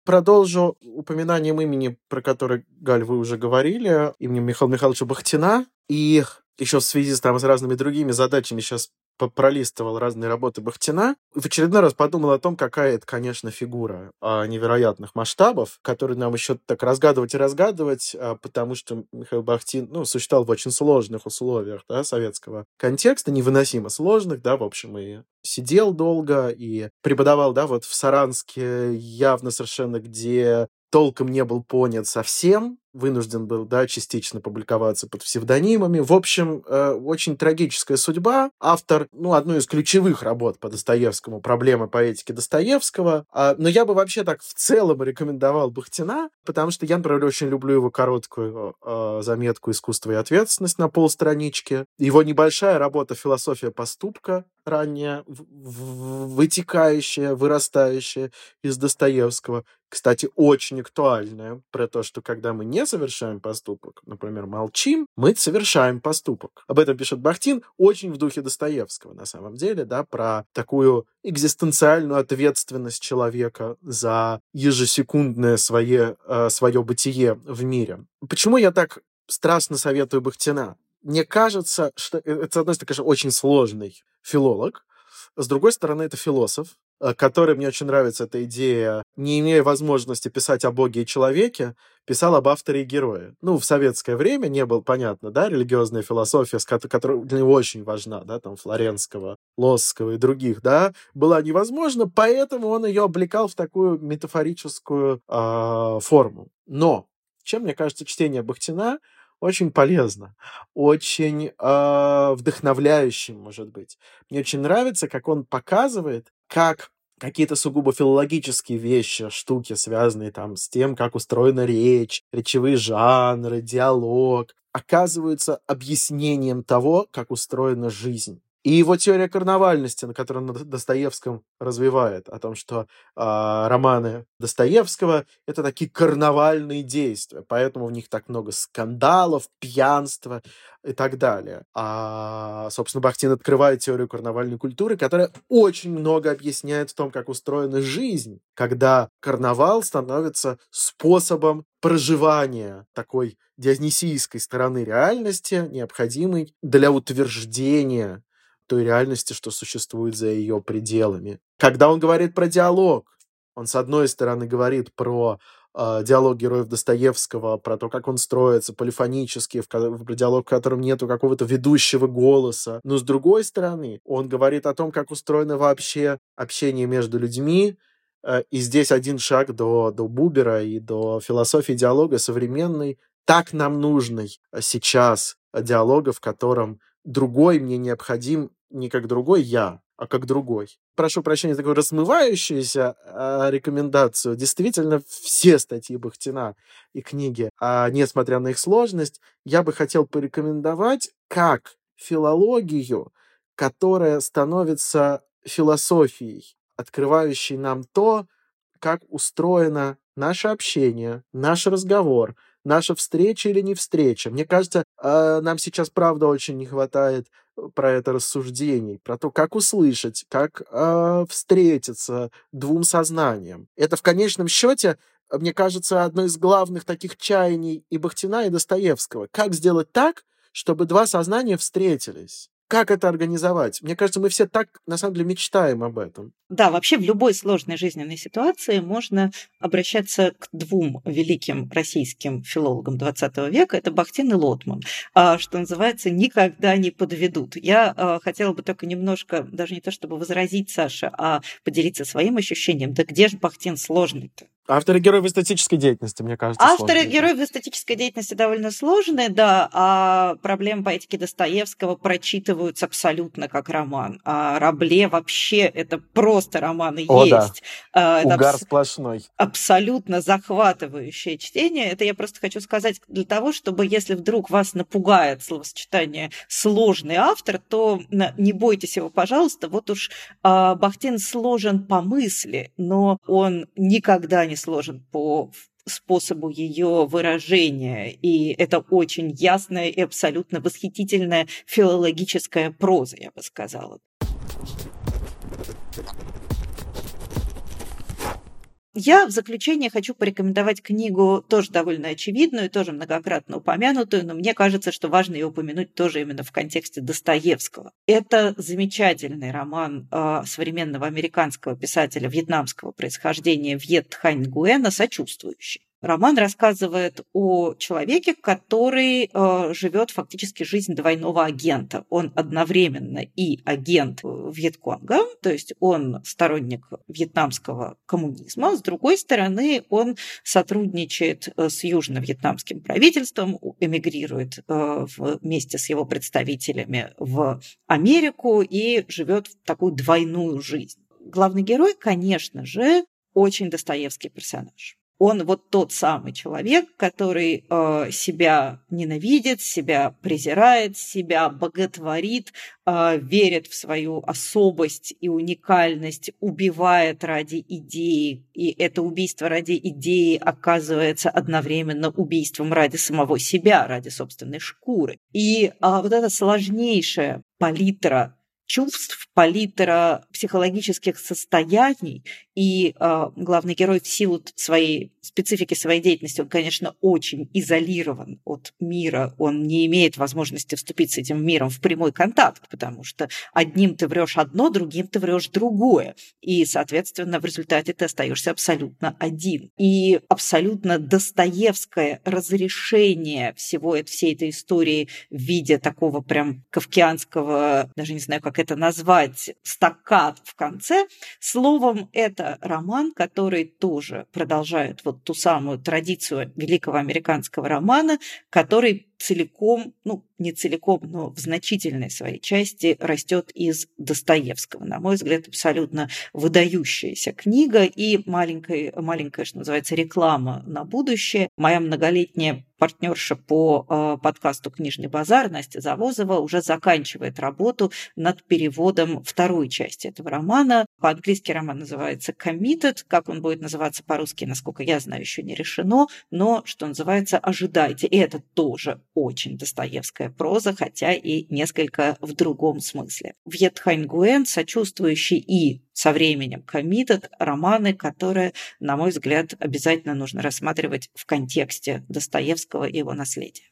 Продолжу упоминанием имени, про которое, Галь, вы уже говорили, именем Михаила Михайловича Бахтина. И еще в связи с, там, с разными другими задачами сейчас пролистывал разные работы Бахтина, в очередной раз подумал о том, какая это, конечно, фигура а, невероятных масштабов, которую нам еще так разгадывать и разгадывать, а, потому что Михаил Бахтин, ну, существовал в очень сложных условиях, да, советского контекста, невыносимо сложных, да, в общем, и сидел долго, и преподавал, да, вот в Саранске явно совершенно, где толком не был понят совсем, вынужден был, да, частично публиковаться под псевдонимами. В общем, э, очень трагическая судьба. Автор, ну, одной из ключевых работ по Достоевскому «Проблемы поэтики Достоевского». А, но я бы вообще так в целом рекомендовал Бахтина, потому что я, например, очень люблю его короткую э, заметку «Искусство и ответственность» на полстранички. Его небольшая работа «Философия поступка», ранее вытекающая, вырастающая из Достоевского. Кстати, очень актуальная про то, что когда мы не совершаем поступок, например, молчим, мы совершаем поступок. Об этом пишет Бахтин очень в духе Достоевского, на самом деле, да, про такую экзистенциальную ответственность человека за ежесекундное свое, э, свое бытие в мире. Почему я так страстно советую Бахтина? Мне кажется, что э, это, с одной стороны, конечно, очень сложный филолог, с другой стороны, это философ, э, который, мне очень нравится эта идея, не имея возможности писать о Боге и человеке, писал об авторе и герое. Ну, в советское время не было понятно, да, религиозная философия, которая для него очень важна, да, там, Флоренского, Лосского и других, да, была невозможна, поэтому он ее облекал в такую метафорическую э, форму. Но, чем, мне кажется, чтение Бахтина очень полезно, очень э, вдохновляющим, может быть. Мне очень нравится, как он показывает, как какие-то сугубо филологические вещи, штуки, связанные там с тем, как устроена речь, речевые жанры, диалог, оказываются объяснением того, как устроена жизнь. И его теория карнавальности, на которой он Достоевском развивает, о том, что э, романы Достоевского — это такие карнавальные действия, поэтому в них так много скандалов, пьянства и так далее. А, собственно, Бахтин открывает теорию карнавальной культуры, которая очень много объясняет в том, как устроена жизнь, когда карнавал становится способом проживания такой дионисийской стороны реальности, необходимой для утверждения той реальности, что существует за ее пределами. Когда он говорит про диалог, он, с одной стороны, говорит про э, диалог героев Достоевского, про то, как он строится полифонически, в, в диалог, в котором нету какого-то ведущего голоса. Но, с другой стороны, он говорит о том, как устроено вообще общение между людьми, э, и здесь один шаг до, до Бубера и до философии диалога современной, так нам нужный сейчас диалога, в котором другой мне необходим не как другой я, а как другой. Прошу прощения, такую размывающуюся э, рекомендацию. Действительно, все статьи Бахтина и книги, а, несмотря на их сложность, я бы хотел порекомендовать как филологию, которая становится философией, открывающей нам то, как устроено наше общение, наш разговор, наша встреча или не встреча. Мне кажется, э, нам сейчас, правда, очень не хватает э, про это рассуждений, про то, как услышать, как э, встретиться двум сознаниям. Это в конечном счете, мне кажется, одно из главных таких чаяний и Бахтина, и Достоевского. Как сделать так, чтобы два сознания встретились? Как это организовать? Мне кажется, мы все так, на самом деле, мечтаем об этом. Да, вообще в любой сложной жизненной ситуации можно обращаться к двум великим российским филологам XX века. Это Бахтин и Лотман, а, что называется, никогда не подведут. Я а, хотела бы только немножко, даже не то чтобы возразить Саше, а поделиться своим ощущением. Да где же Бахтин сложный-то? Авторы героев эстетической деятельности, мне кажется. Авторы сложные. героев эстетической деятельности довольно сложные, да, а проблемы поэтики Достоевского прочитываются абсолютно как роман. А Рабле вообще это просто роман и О, есть. Да. Это Угар абс- сплошной. Абсолютно захватывающее чтение. Это я просто хочу сказать для того, чтобы если вдруг вас напугает словосочетание «сложный автор», то не бойтесь его, пожалуйста. Вот уж а, Бахтин сложен по мысли, но он никогда не не сложен по способу ее выражения, и это очень ясная и абсолютно восхитительная филологическая проза, я бы сказала. Я в заключение хочу порекомендовать книгу, тоже довольно очевидную, тоже многократно упомянутую, но мне кажется, что важно ее упомянуть тоже именно в контексте Достоевского. Это замечательный роман э, современного американского писателя вьетнамского происхождения Вьет Тхань Гуэна «Сочувствующий». Роман рассказывает о человеке, который э, живет фактически жизнь двойного агента. Он одновременно и агент Вьетконга, то есть он сторонник вьетнамского коммунизма. С другой стороны, он сотрудничает э, с южно-вьетнамским правительством, эмигрирует э, вместе с его представителями в Америку и живет в такую двойную жизнь. Главный герой, конечно же, очень достоевский персонаж он вот тот самый человек, который э, себя ненавидит, себя презирает, себя боготворит, э, верит в свою особость и уникальность, убивает ради идеи, и это убийство ради идеи оказывается одновременно убийством ради самого себя, ради собственной шкуры. И э, вот эта сложнейшая палитра чувств, палитра психологических состояний, и э, главный герой в силу своей специфики своей деятельности, он, конечно, очень изолирован от мира, он не имеет возможности вступить с этим миром в прямой контакт, потому что одним ты врешь одно, другим ты врешь другое, и, соответственно, в результате ты остаешься абсолютно один. И абсолютно достоевское разрешение всего всей этой истории в виде такого прям кавкианского, даже не знаю, как это назвать, стаккат в конце. Словом, это роман, который тоже продолжает вот ту самую традицию великого американского романа, который целиком, ну, не целиком, но в значительной своей части растет из Достоевского. На мой взгляд, абсолютно выдающаяся книга и маленькая, маленькая, что называется, реклама на будущее. Моя многолетняя партнерша по э, подкасту «Книжный базар» Настя Завозова уже заканчивает работу над переводом второй части этого романа. По-английски роман называется «Committed». Как он будет называться по-русски, насколько я знаю, еще не решено. Но, что называется, ожидайте. И это тоже очень достоевская проза, хотя и несколько в другом смысле. Вьет Хань Гуэн, сочувствующий и со временем committed романы, которые, на мой взгляд, обязательно нужно рассматривать в контексте Достоевского и его наследия.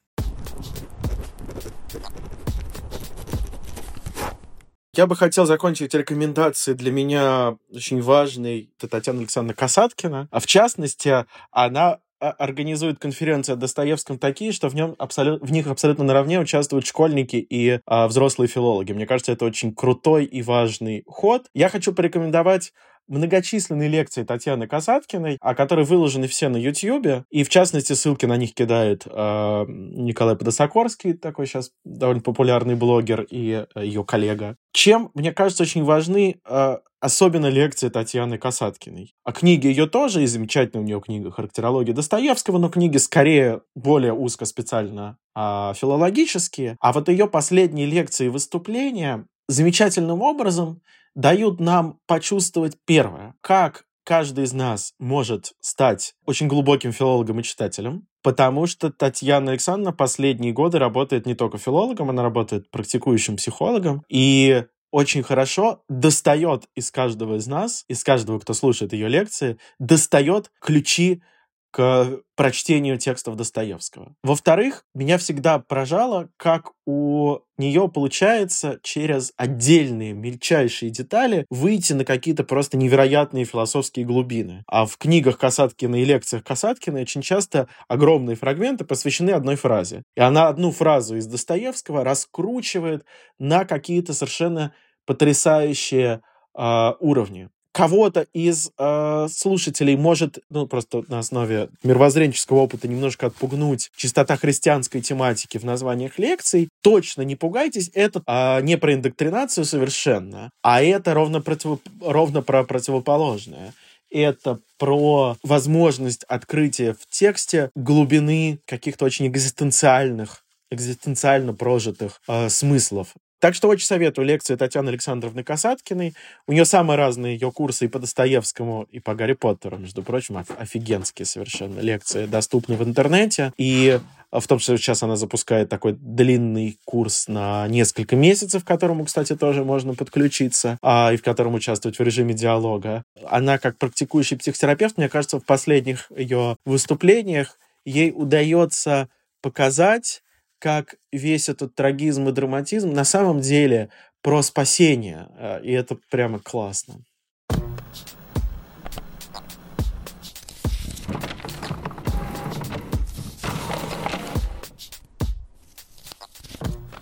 Я бы хотел закончить рекомендации для меня очень важной. Это Татьяна Александровна Касаткина. А в частности, она организует конференции о Достоевском такие, что в, нем абсолют, в них абсолютно наравне участвуют школьники и а, взрослые филологи. Мне кажется, это очень крутой и важный ход. Я хочу порекомендовать многочисленные лекции Татьяны Касаткиной, а которые выложены все на YouTube, и в частности ссылки на них кидает э, Николай Подосокорский, такой сейчас довольно популярный блогер, и э, ее коллега. Чем, мне кажется, очень важны э, особенно лекции Татьяны Касаткиной. А книги ее тоже, и замечательная у нее книга «Характерология Достоевского», но книги скорее более узко специально а, филологические. А вот ее последние лекции и выступления замечательным образом дают нам почувствовать первое, как каждый из нас может стать очень глубоким филологом и читателем, потому что Татьяна Александровна последние годы работает не только филологом, она работает практикующим психологом, и очень хорошо достает из каждого из нас, из каждого, кто слушает ее лекции, достает ключи к прочтению текстов Достоевского. Во-вторых, меня всегда поражало, как у нее получается через отдельные мельчайшие детали выйти на какие-то просто невероятные философские глубины. А в книгах Касаткина и лекциях Касаткина очень часто огромные фрагменты посвящены одной фразе. И она одну фразу из Достоевского раскручивает на какие-то совершенно потрясающие э, уровни кого-то из э, слушателей может, ну, просто на основе мировоззренческого опыта немножко отпугнуть чистота христианской тематики в названиях лекций, точно не пугайтесь, это э, не про индоктринацию совершенно, а это ровно, против, ровно про противоположное. Это про возможность открытия в тексте глубины каких-то очень экзистенциальных экзистенциально прожитых э, смыслов так что очень советую лекции Татьяны Александровны Касаткиной. У нее самые разные ее курсы и по Достоевскому, и по Гарри Поттеру, между прочим, офигенские совершенно лекции, доступны в интернете. И в том числе сейчас она запускает такой длинный курс на несколько месяцев, к которому, кстати, тоже можно подключиться, а, и в котором участвовать в режиме диалога. Она, как практикующий психотерапевт, мне кажется, в последних ее выступлениях ей удается показать как весь этот трагизм и драматизм на самом деле про спасение. Э, и это прямо классно.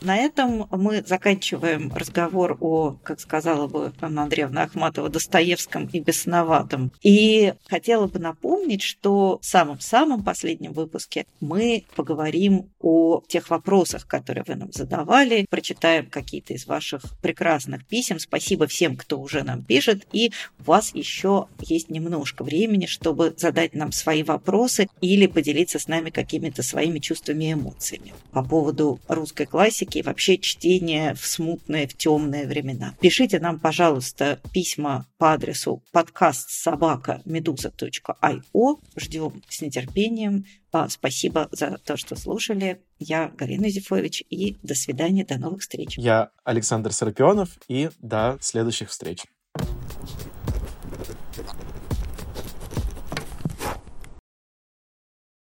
На этом мы заканчиваем разговор о, как сказала бы Анна Андреевна Ахматова, Достоевском и Бесноватом. И хотела бы напомнить, что в самом-самом последнем выпуске мы поговорим о тех вопросах, которые вы нам задавали, прочитаем какие-то из ваших прекрасных писем. Спасибо всем, кто уже нам пишет. И у вас еще есть немножко времени, чтобы задать нам свои вопросы или поделиться с нами какими-то своими чувствами и эмоциями по поводу русской классики и вообще чтение в смутные, в темные времена. Пишите нам, пожалуйста, письма по адресу подкаст собака медуза.io. Ждем с нетерпением. А, спасибо за то, что слушали. Я Галина Зифович, и до свидания, до новых встреч. Я Александр Сарапионов, и до следующих встреч.